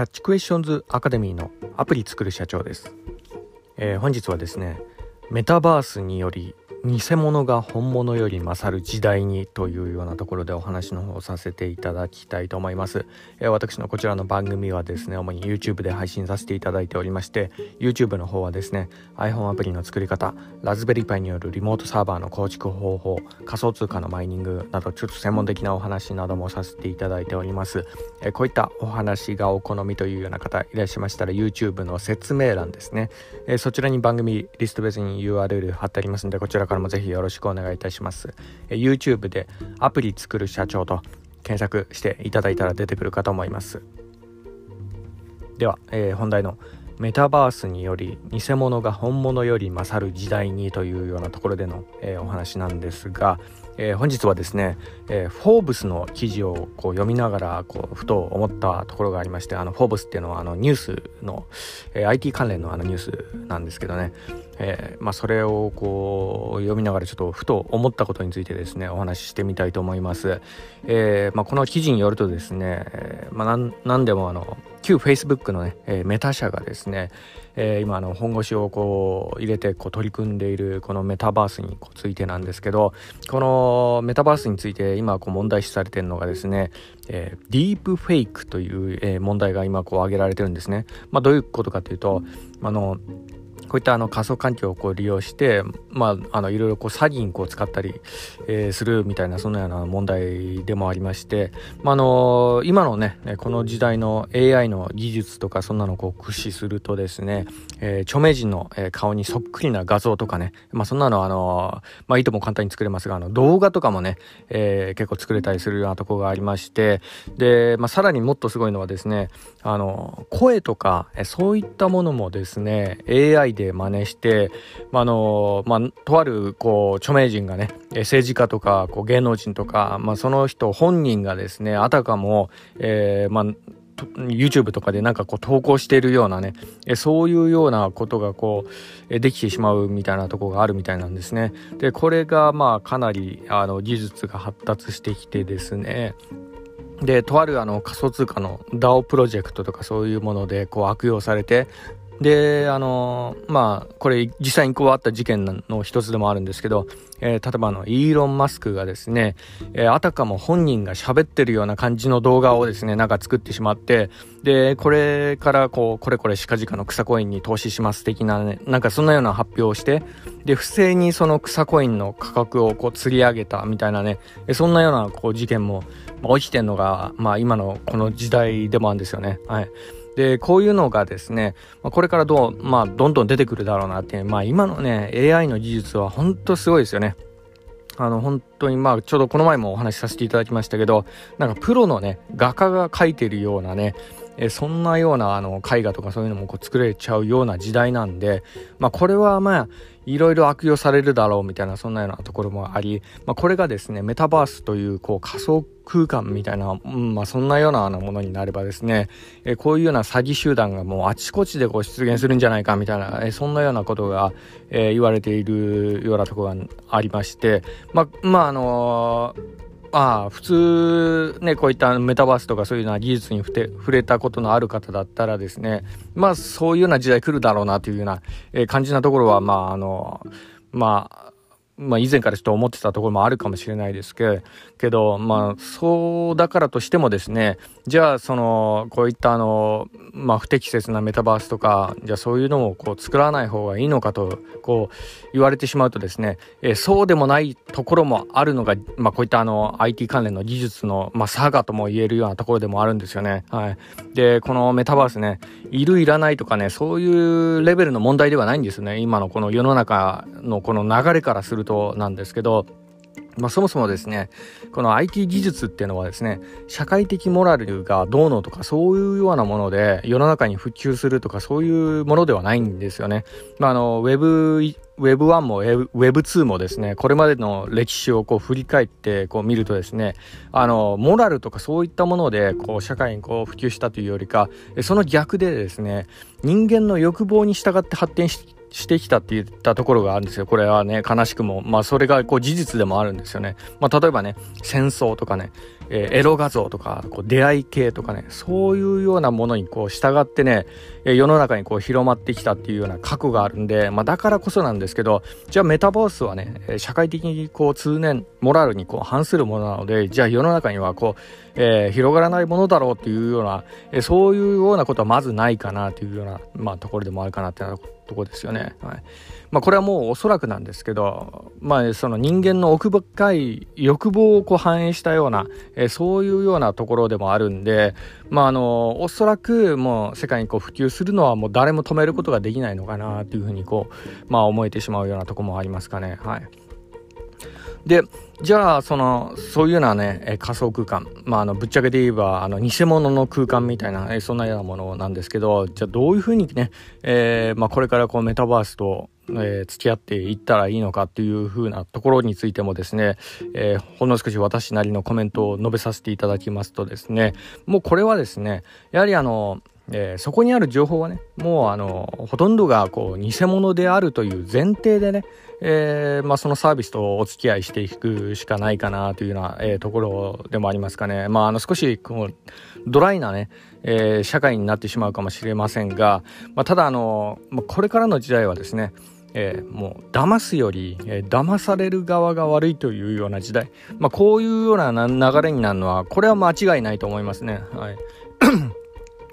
キャッチクエスチョンズアカデミーのアプリ作る社長です、えー、本日はですねメタバースにより偽物が本物より勝る時代にというようなところでお話の方をさせていただきたいと思います、えー、私のこちらの番組はですね主に YouTube で配信させていただいておりまして YouTube の方はですね iPhone アプリの作り方ラズベリーパイによるリモートサーバーの構築方法仮想通貨のマイニングなどちょっと専門的なお話などもさせていただいております、えー、こういったお話がお好みというような方いらっしゃいましたら YouTube の説明欄ですね、えー、そちらに番組リスト別に URL 貼ってありますのでこちらからもぜひよろしくお願いいたします。え YouTube でアプリ作る社長と検索していただいたら出てくるかと思います。では、えー、本題のメタバースにより偽物が本物より勝る時代にというようなところでの、えー、お話なんですが、えー、本日はですね、えー、フォーブスの記事をこう読みながらこうふと思ったところがありましてあのフォーブスっていうのはあのニュースの、えー、IT 関連のあのニュースなんですけどね、えまあ、それをこう読みながらちょっとふと思ったことについてですねお話ししてみたいと思います、えまあ、この記事によるとですね、えまあ、なんでもあの旧 Facebook のね、えメタ社がですね、え、今あの本腰をこう入れてこう取り組んでいるこのメタバースについてなんですけどこのメタバースについて今こう問題視されてるのがですね、え、ディープフェイクという、え、問題が今こう挙げられてるんですね。まあ、どういうことかというとあのこういったあの仮想環境をこう利用して、まあ、あのいろいろこう詐欺にこう使ったり、えー、するみたいなそのような問題でもありまして、まあ、あの今のねこの時代の AI の技術とかそんなのをこう駆使するとですね、えー、著名人の顔にそっくりな画像とかね、まあ、そんなのあの、まあ、いとも簡単に作れますがあの動画とかもね、えー、結構作れたりするようなところがありましてで、まあ、さらにもっとすごいのはですねあの声とかそういったものもですね AI でで真似して、まあのまあ、とあるこう著名人がね政治家とかこう芸能人とか、まあ、その人本人がですねあたかも、えーまあ YouTube とかでなんかこう投稿しているようなね、えそういうようなことがこう、できてしまうみたいなとこがあるみたいなんですね。で、これがまあかなりあの技術が発達してきてですね、で、とあるあの仮想通貨の DAO プロジェクトとかそういうものでこう悪用されて、で、あの、まあ、これ実際にこうあった事件の一つでもあるんですけど、えー、例えばあの、イーロン・マスクがですね、えー、あたかも本人が喋ってるような感じの動画をですね、なんか作ってしまって、で、これからこう、これこれしかじかの草コインに投資します的なね、なんかそんなような発表をして、で、不正にその草コインの価格をこう釣り上げたみたいなね、そんなようなこう事件も起きてんのが、まあ今のこの時代でもあるんですよね。はい。で、こういうのがですね、まこれからどう、まあ、どんどん出てくるだろうなって、まあ、今のね、AI の技術は本当すごいですよね。あの、本当に、まあ、ちょうどこの前もお話しさせていただきましたけど、なんかプロのね、画家が描いてるようなね、えそんなようなあの絵画とかそういうのもこう作れちゃうような時代なんで、まあ、これはまあいろいろ悪用されるだろうみたいなそんなようなところもあり、まあ、これがですねメタバースというこう仮想空間みたいな、うんまあ、そんなようなものになればですね、えこういうような詐欺集団がもうあちこちでこう出現するんじゃないかみたいな、えそんなようなことが、え、言われているようなところがありましてまあまああのーまあ普通ねこういったメタバースとかそういうような技術に触れたことのある方だったらですねまあそういうような時代来るだろうなというような、え感じなところはまああのまあまあ以前からちょっと思ってたところもあるかもしれないですけど、まあそうだからとしてもですね、じゃあその、こういったあの、まあ不適切なメタバースとか、じゃあそういうのをこう作らない方がいいのかと、こう言われてしまうとですね、えー、そうでもないところもあるのが、まあこういったあの IT 関連の技術の、まあ差がとも言えるようなところでもあるんですよね。はい。で、このメタバースね、いるいらないとかね、そういうレベルの問題ではないんですね。今のこの世の中のこの流れからするとなんですけど、まあ、そもそもですねこの IT 技術っていうのはですね社会的モラルがどうのとかそういうようなもので世の中に普及するとかそういうものではないんですよね。まあ、あのウェブ Web1 も Web2 もですね、これまでの歴史をこう振り返ってこう見るとですね、あの、モラルとかそういったものでこう社会にこう普及したというよりか、その逆でですね、人間の欲望に従って発展してしてきたって言ったところがあるんですよ。これはね、悲しくも。まあ、それがこう事実でもあるんですよね。まあ、例えばね、戦争とかね、えー、エロ画像とか、こう出会い系とかね、そういうようなものにこう従ってね、え世の中にこう広まってきたっていうような過去があるんで、まあ、だからこそなんですけど、じゃあメタバースはね、社会的にこう通念、モラルにこう反するものなので、じゃあ世の中にはこう、えー、広がらないものだろうっていうような、えー、そういうようなことはまずないかなというような、まあ、ところでもあるかなってとこですよね。はいまあ、これはもうおそらくなんですけど、まあ、その人間の奥深い欲望をこう反映したような、え、そういうようなところでもあるんで、まあ、あのおそらくもう世界にこう普及するのはもう誰も止めることができないのかなというふうにこう、まあ、思えてしまうようなとこもありますかね。はいで、じゃあ、その、そういうようなね、え仮想空間。まあ、あの、ぶっちゃけで言えば、あの、偽物の空間みたいな、えそんなようなものなんですけど、じゃあどういうふうにね、えー、まあ、これからこう、メタバースと、えー、付き合っていったらいいのかっていうふうなところについてもですね、えー、ほんの少し私なりのコメントを述べさせていただきますとですね、もうこれはですね、やはりあの、えー、そこにある情報はねもうあのほとんどがこう偽物であるという前提でね、えー、まあ、そのサービスとお付き合いしていくしかないかなというような、えー、ところでもありますかね。まあ、あの少しこうドライなね、え、社会になってしまうかもしれませんが、まあ、ただあの、これからの時代はですねえー、もう騙すより、えー、騙される側が悪いというような時代、まあ、こういうような流れになるのはこれは間違いないと思いますね。はい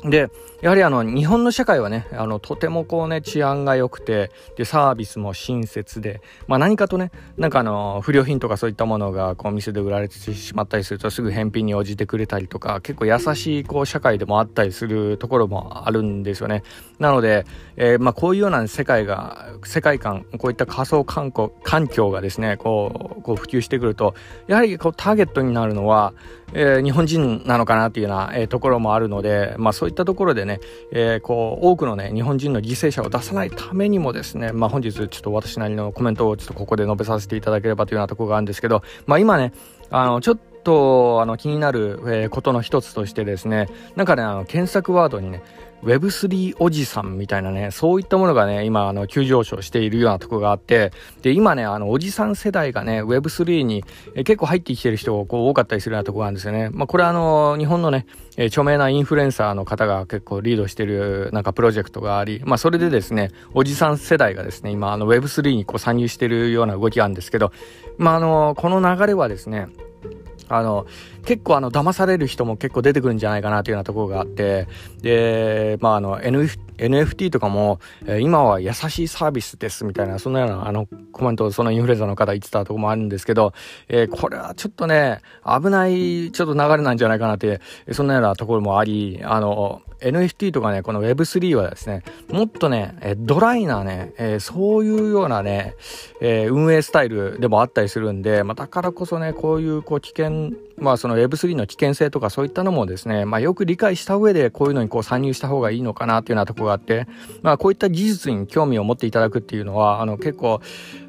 で、やはりあの、日本の社会はね、あの、とてもこうね、治安が良くて、で、サービスも親切で、まあ何かとね、なんかあの、不良品とかそういったものが、こう、店で売られてしまったりすると、すぐ返品に応じてくれたりとか、結構優しい、こう、社会でもあったりするところもあるんですよね。なので、えー、まあこういうような世界が、世界観、こういった仮想観光環境がですね、こう、こう普及してくると、やはりこう、ターゲットになるのは、えー、日本人なのかなっていうような、えー、ところもあるので、まあそういったところでね、えー、こう、多くのね、日本人の犠牲者を出さないためにもですね、まあ本日ちょっと私なりのコメントをちょっとここで述べさせていただければというようなところがあるんですけど、まあ今ね、あの、ちょっと、あの、気になる、えー、ことの一つとしてですね、なんかね、あの、検索ワードにね、Web3 おじさんみたいなね、そういったものがね、今、あの、急上昇しているようなとこがあって、で、今ね、あの、おじさん世代がね、Web3 に、え結構入ってきてる人がこう多かったりするようなとこがあるんですよね。まあ、これはあの、日本のね、え著名なインフルエンサーの方が結構リードしてるなんかプロジェクトがあり、まあ、それでですね、おじさん世代がですね、今、あの、Web3 にこう参入してるような動きがあるんですけど、まあ、あの、この流れはですね、あの、結構あの、騙される人も結構出てくるんじゃないかなというようなところがあって、で、まああの、NFT とかも、えー、今は優しいサービスですみたいな、そんなようなあのコメントをそのインフルエンザの方言ってたところもあるんですけど、えー、これはちょっとね、危ないちょっと流れなんじゃないかなって、そんなようなところもあり、あの、NFT とかね、この Web3 はですね、もっとね、えドライなね、えー、そういうようなね、えー、運営スタイルでもあったりするんで、まあ、だからこそね、こういうこう危険、まあその Web3 の危険性とかそういったのもですね、まあよく理解した上でこういうのにこう参入した方がいいのかなっていうようなところがあって、まあこういった技術に興味を持っていただくっていうのは、あの結構、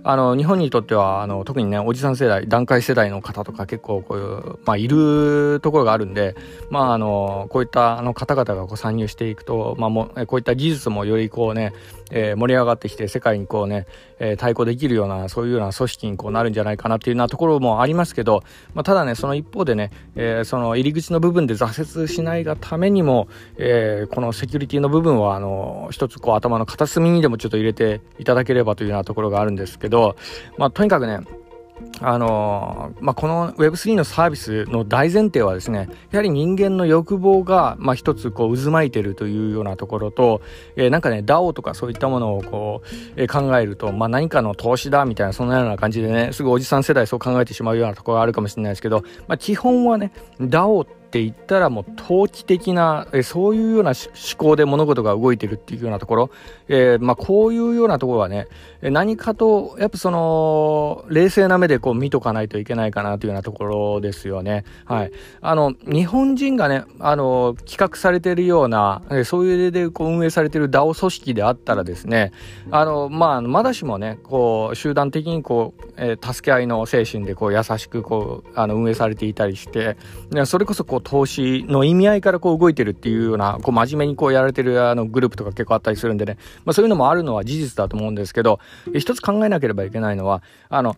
あの日本にとっては、あの特にね、おじさん世代、団塊世代の方とか結構こういう、まあいるところがあるんで、まああの、こういったあの方々がこう参入していくと、まあもこういった技術もよりこうね、えー、盛り上がってきて世界にこうね、えー、対抗できるようなそういうような組織にこうなるんじゃないかなっていうようなところもありますけど、まあ、ただねその一方でね、えー、その入り口の部分で挫折しないがためにも、えこのセキュリティの部分はあの一つこう頭の片隅にでもちょっと入れていただければというようなところがあるんですけど、まあ、とにかくねあのまあ、この Web3 のサービスの大前提はですね、やはり人間の欲望が、まあ、一つこう渦巻いてるというようなところと、えー、なんかね、DAO とかそういったものをこう、えー、考えると、まあ、何かの投資だみたいな、そんなような感じでね、すぐおじさん世代そう考えてしまうようなところがあるかもしれないですけど、まあ、基本はね、DAO っって言ったらもう投機的な、えそういうような思考で物事が動いてるっていうようなところ、えー、まあ、こういうようなところはね、何かと、やっぱその、冷静な目でこう見とかないといけないかなというようなところですよね。はい。あの、日本人がね、あの、企画されているような、そういうでこう運営されている DAO 組織であったらですね、あの、まあ、まだしもね、こう、集団的にこう、えー、助け合いの精神でこう、優しくこう、あの、運営されていたりして、それこそこう、う投資の意味合いからこう動いてるっていうような、こう真面目にこうやられてるあのグループとか結構あったりするんでね、まあそういうのもあるのは事実だと思うんですけど、一つ考えなければいけないのは、あの、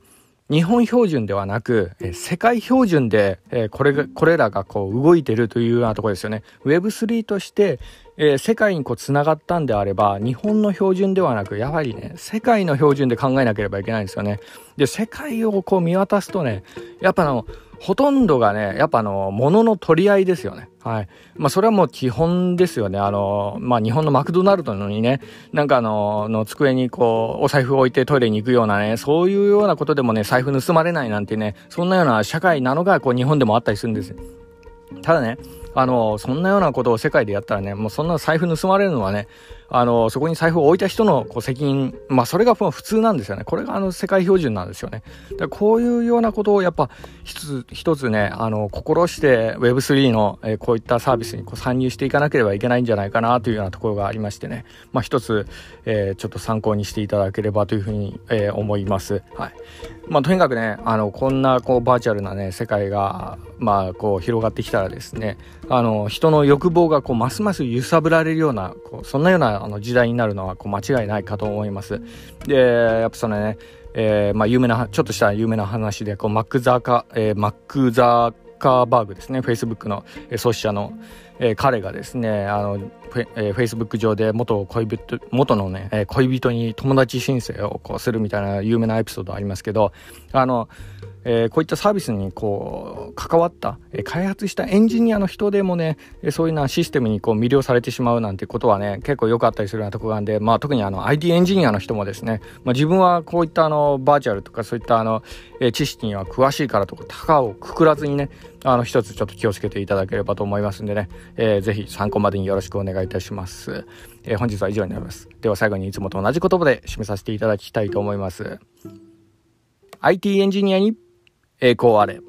日本標準ではなく、え世界標準で、えこれが、これらがこう動いてるというようなところですよね。Web3 として、え世界にこう繋がったんであれば、日本の標準ではなく、やはりね、世界の標準で考えなければいけないんですよね。で、世界をこう見渡すとね、やっぱあの、ほとんどがね、やっぱあの、物の取り合いですよね。はい。まあ、それはもう基本ですよね。あの、まあ、日本のマクドナルドのにね、なんかあの、の机にこう、お財布を置いてトイレに行くようなね、そういうようなことでもね、財布盗まれないなんてね、そんなような社会なのが、こう、日本でもあったりするんです。ただね、あの、そんなようなことを世界でやったらね、もうそんな財布盗まれるのはね、あの、そこに財布を置いた人のこう責任、まあそれが普通なんですよね。これがあの世界標準なんですよね。でこういうようなことをやっぱ一つ、一つね、あの、心して Web3 の、えー、こういったサービスにこう参入していかなければいけないんじゃないかなというようなところがありましてね、まあ一つ、えー、ちょっと参考にしていただければというふうに、えー、思います。はい。まあとにかくね、あの、こんなこうバーチャルなね、世界が、まあこう広がってきたらですね、あの、人の欲望がこうますます揺さぶられるような、こうそんなようなあの時代になるのはこう間違いないかと思います。で、やっぱそのね、えー、まあ有名な、ちょっとした有名な話で、こうマックザーカ、えー、マックザーカーバーグですね、Facebook の、えー、創始者の、えー、彼がですね、あの、フェ,、えー、Facebook 上で元恋人、元のね、えー、恋人に友達申請をこうするみたいな有名なエピソードありますけど、あの、えー、こういったサービスにこう関わった、えー、開発したエンジニアの人でもね、そういうなシステムにこう魅了されてしまうなんてことはね結構良かったりするようなところなんで、まあ、特にあの IT エンジニアの人もですね、まあ、自分はこういったあのバーチャルとかそういったあの、えー、知識には詳しいからとか高をくくらずにねあの一つちょっと気をつけていただければと思いますんでね、えー、ぜひ参考までによろしくお願いいたします、えー、本日は以上になります。では最後にいつもと同じ言葉で締めさせていただきたいと思います。IT エンジニアに栄光あれ。